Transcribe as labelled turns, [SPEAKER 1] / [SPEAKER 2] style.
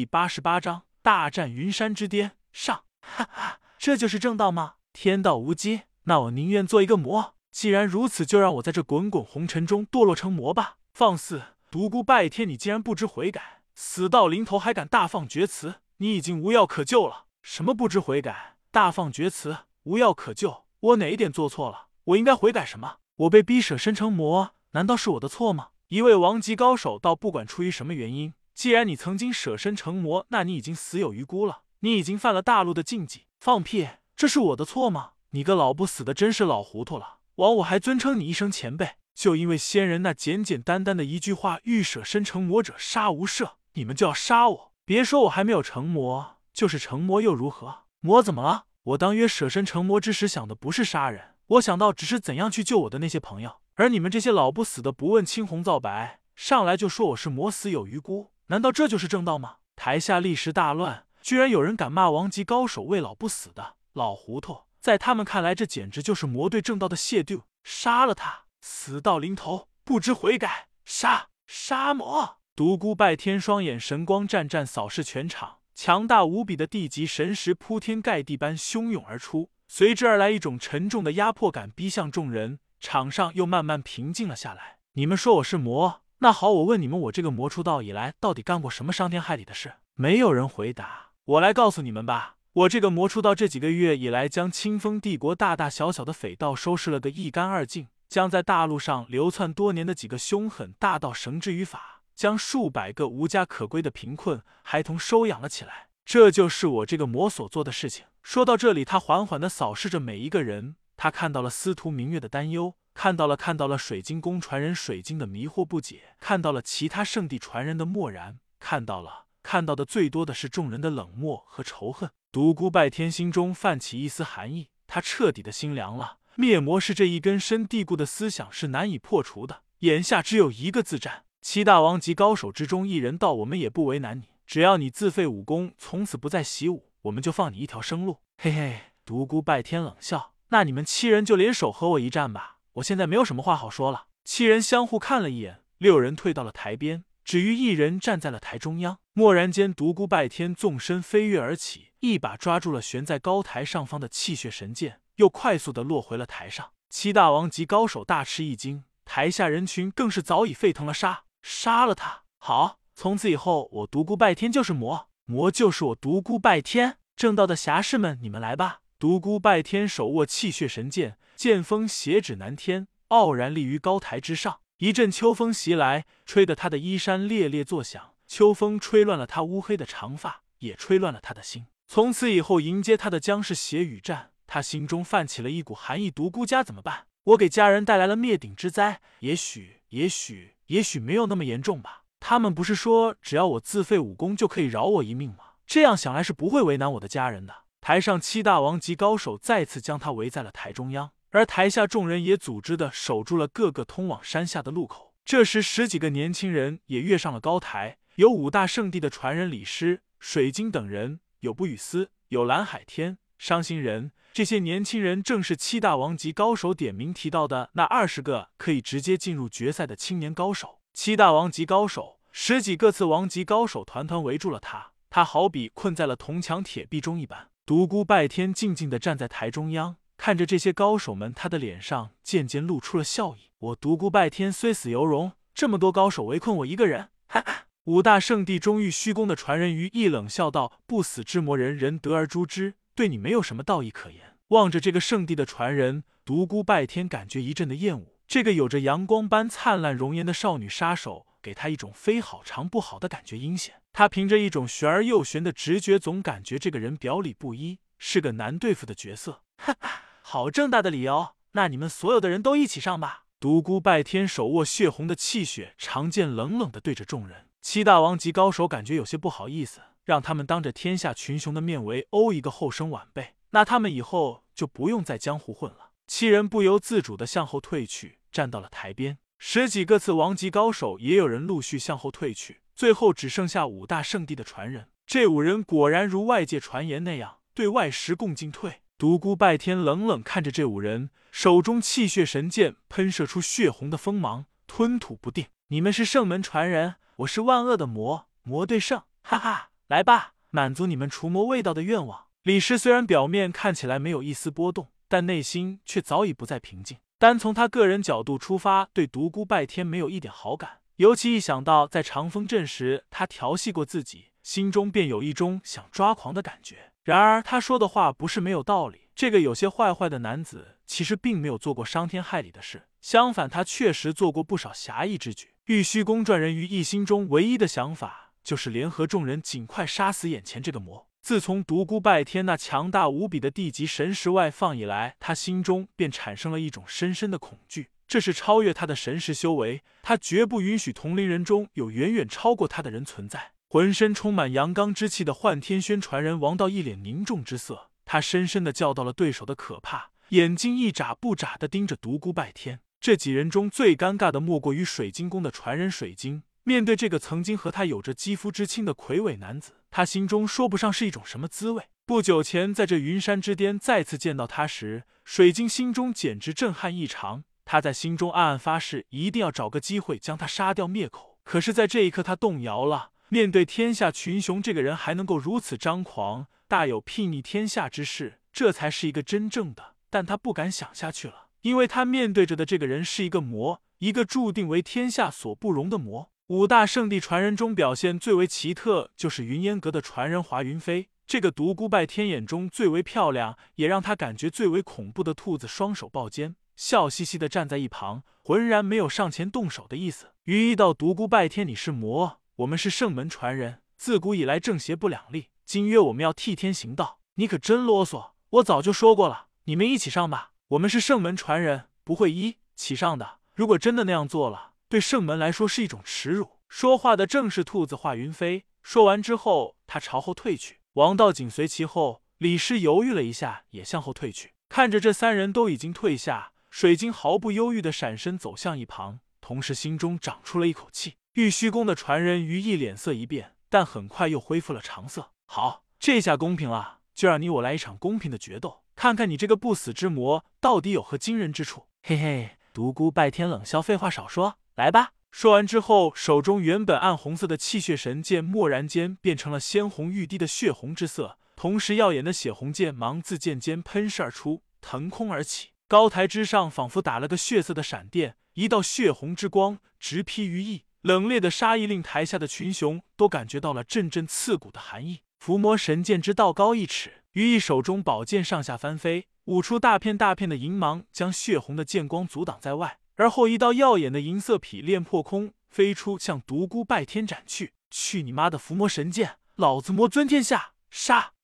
[SPEAKER 1] 第八十八章大战云山之巅上。哈哈，这就是正道吗？天道无机，那我宁愿做一个魔。既然如此，就让我在这滚滚红尘中堕落成魔吧。放肆！独孤拜天，你竟然不知悔改，死到临头还敢大放厥词，你已经无药可救了。什么不知悔改，大放厥词，无药可救？我哪一点做错了？我应该悔改什么？我被逼舍身成魔，难道是我的错吗？一位王级高手道：“不管出于什么原因，既然你曾经舍身成魔，那你已经死有余辜了。你已经犯了大陆的禁忌。放屁！这是我的错吗？你个老不死的，真是老糊涂了。枉我还尊称你一声前辈，就因为仙人那简简单单的一句话：‘欲舍身成魔者，杀无赦’，你们就要杀我？别说我还没有成魔，就是成魔又如何？魔怎么了？我当约舍身成魔之时，想的不是杀人，我想到只是怎样去救我的那些朋友。”而你们这些老不死的，不问青红皂白，上来就说我是魔死有余辜，难道这就是正道吗？台下立时大乱，居然有人敢骂王级高手为老不死的老糊涂，在他们看来，这简直就是魔对正道的亵渎。杀了他，死到临头不知悔改，杀杀魔！独孤拜天双眼神光湛湛，扫视全场，强大无比的地级神识铺天盖地般汹涌而出，随之而来一种沉重的压迫感逼向众人。场上又慢慢平静了下来。你们说我是魔，那好，我问你们，我这个魔出道以来到底干过什么伤天害理的事？没有人回答。我来告诉你们吧，我这个魔出道这几个月以来，将清风帝国大大小小的匪盗收拾了个一干二净，将在大陆上流窜多年的几个凶狠大盗绳之于法，将数百个无家可归的贫困孩童收养了起来。这就是我这个魔所做的事情。说到这里，他缓缓的扫视着每一个人。他看到了司徒明月的担忧，看到了看到了水晶宫传人水晶的迷惑不解，看到了其他圣地传人的漠然，看到了看到的最多的是众人的冷漠和仇恨。独孤拜天心中泛起一丝寒意，他彻底的心凉了。灭魔是这一根深蒂固的思想是难以破除的，眼下只有一个自战。七大王级高手之中一人到，我们也不为难你，只要你自废武功，从此不再习武，我们就放你一条生路。嘿嘿，独孤拜天冷笑。那你们七人就联手和我一战吧！我现在没有什么话好说了。七人相互看了一眼，六人退到了台边，只余一人站在了台中央。蓦然间，独孤拜天纵身飞跃而起，一把抓住了悬在高台上方的气血神剑，又快速的落回了台上。七大王级高手大吃一惊，台下人群更是早已沸腾了。杀！杀了他！好，从此以后，我独孤拜天就是魔，魔就是我独孤拜天。正道的侠士们，你们来吧！独孤拜天手握气血神剑，剑锋斜指南天，傲然立于高台之上。一阵秋风袭来，吹得他的衣衫猎猎作响。秋风吹乱了他乌黑的长发，也吹乱了他的心。从此以后，迎接他的将是血与战。他心中泛起了一股寒意。独孤家怎么办？我给家人带来了灭顶之灾，也许，也许，也许没有那么严重吧。他们不是说只要我自废武功就可以饶我一命吗？这样想来是不会为难我的家人的。台上七大王级高手再次将他围在了台中央，而台下众人也组织的守住了各个通往山下的路口。这时，十几个年轻人也跃上了高台，有五大圣地的传人李师、水晶等人，有不语思，有蓝海天、伤心人。这些年轻人正是七大王级高手点名提到的那二十个可以直接进入决赛的青年高手。七大王级高手，十几个次王级高手团团围住了他，他好比困在了铜墙铁壁中一般。独孤拜天静静的站在台中央，看着这些高手们，他的脸上渐渐露出了笑意。我独孤拜天虽死犹荣，这么多高手围困我一个人，哈哈！五大圣地中域虚宫的传人于意冷笑道：“不死之魔，人人得而诛之，对你没有什么道义可言。”望着这个圣地的传人，独孤拜天感觉一阵的厌恶。这个有着阳光般灿烂容颜的少女杀手。给他一种非好常不好的感觉，阴险。他凭着一种玄而又玄的直觉，总感觉这个人表里不一，是个难对付的角色。哈哈，好正大的理由，那你们所有的人都一起上吧！独孤拜天手握血红的气血长剑，冷冷的对着众人。七大王级高手感觉有些不好意思，让他们当着天下群雄的面围殴一个后生晚辈，那他们以后就不用在江湖混了。七人不由自主的向后退去，站到了台边。十几个次王级高手，也有人陆续向后退去，最后只剩下五大圣地的传人。这五人果然如外界传言那样，对外十共进退。独孤拜天冷冷看着这五人，手中气血神剑喷射出血红的锋芒，吞吐不定。你们是圣门传人，我是万恶的魔，魔对圣，哈哈，来吧，满足你们除魔味道的愿望。李师虽然表面看起来没有一丝波动，但内心却早已不再平静。单从他个人角度出发，对独孤拜天没有一点好感。尤其一想到在长风镇时他调戏过自己，心中便有一种想抓狂的感觉。然而他说的话不是没有道理。这个有些坏坏的男子，其实并没有做过伤天害理的事，相反，他确实做过不少侠义之举。玉虚宫传人于一心中唯一的想法，就是联合众人尽快杀死眼前这个魔。自从独孤拜天那强大无比的地级神识外放以来，他心中便产生了一种深深的恐惧。这是超越他的神识修为，他绝不允许同龄人中有远远超过他的人存在。浑身充满阳刚之气的幻天轩传人王道一脸凝重之色，他深深的叫到了对手的可怕，眼睛一眨不眨的盯着独孤拜天。这几人中最尴尬的莫过于水晶宫的传人水晶。面对这个曾经和他有着肌肤之亲的魁伟男子，他心中说不上是一种什么滋味。不久前在这云山之巅再次见到他时，水晶心中简直震撼异常。他在心中暗暗发誓，一定要找个机会将他杀掉灭口。可是，在这一刻，他动摇了。面对天下群雄，这个人还能够如此张狂，大有睥睨天下之势，这才是一个真正的。但他不敢想下去了，因为他面对着的这个人是一个魔，一个注定为天下所不容的魔。五大圣地传人中表现最为奇特，就是云烟阁的传人华云飞。这个独孤拜天眼中最为漂亮，也让他感觉最为恐怖的兔子，双手抱肩，笑嘻嘻的站在一旁，浑然没有上前动手的意思。于一道独孤拜天，你是魔，我们是圣门传人，自古以来正邪不两立。今约我们要替天行道，你可真啰嗦！我早就说过了，你们一起上吧。我们是圣门传人，不会一起上的。如果真的那样做了，对圣门来说是一种耻辱。说话的正是兔子华云飞。说完之后，他朝后退去，王道紧随其后。李师犹豫了一下，也向后退去。看着这三人都已经退下，水晶毫不犹豫的闪身走向一旁，同时心中长出了一口气。玉虚宫的传人于毅脸色一变，但很快又恢复了常色。好，这下公平了，就让你我来一场公平的决斗，看看你这个不死之魔到底有何惊人之处。嘿嘿。独孤拜天冷笑：“废话少说，来吧！”说完之后，手中原本暗红色的气血神剑，蓦然间变成了鲜红欲滴的血红之色，同时耀眼的血红剑芒自剑尖喷射而出，腾空而起。高台之上，仿佛打了个血色的闪电，一道血红之光直劈于翼，冷冽的杀意令台下的群雄都感觉到了阵阵刺骨的寒意。伏魔神剑之道高一尺，于翼手中宝剑上下翻飞。舞出大片大片的银芒，将血红的剑光阻挡在外。而后一道耀眼的银色匹链破空飞出，向独孤拜天斩去。去你妈的伏魔神剑！老子魔尊天下！杀！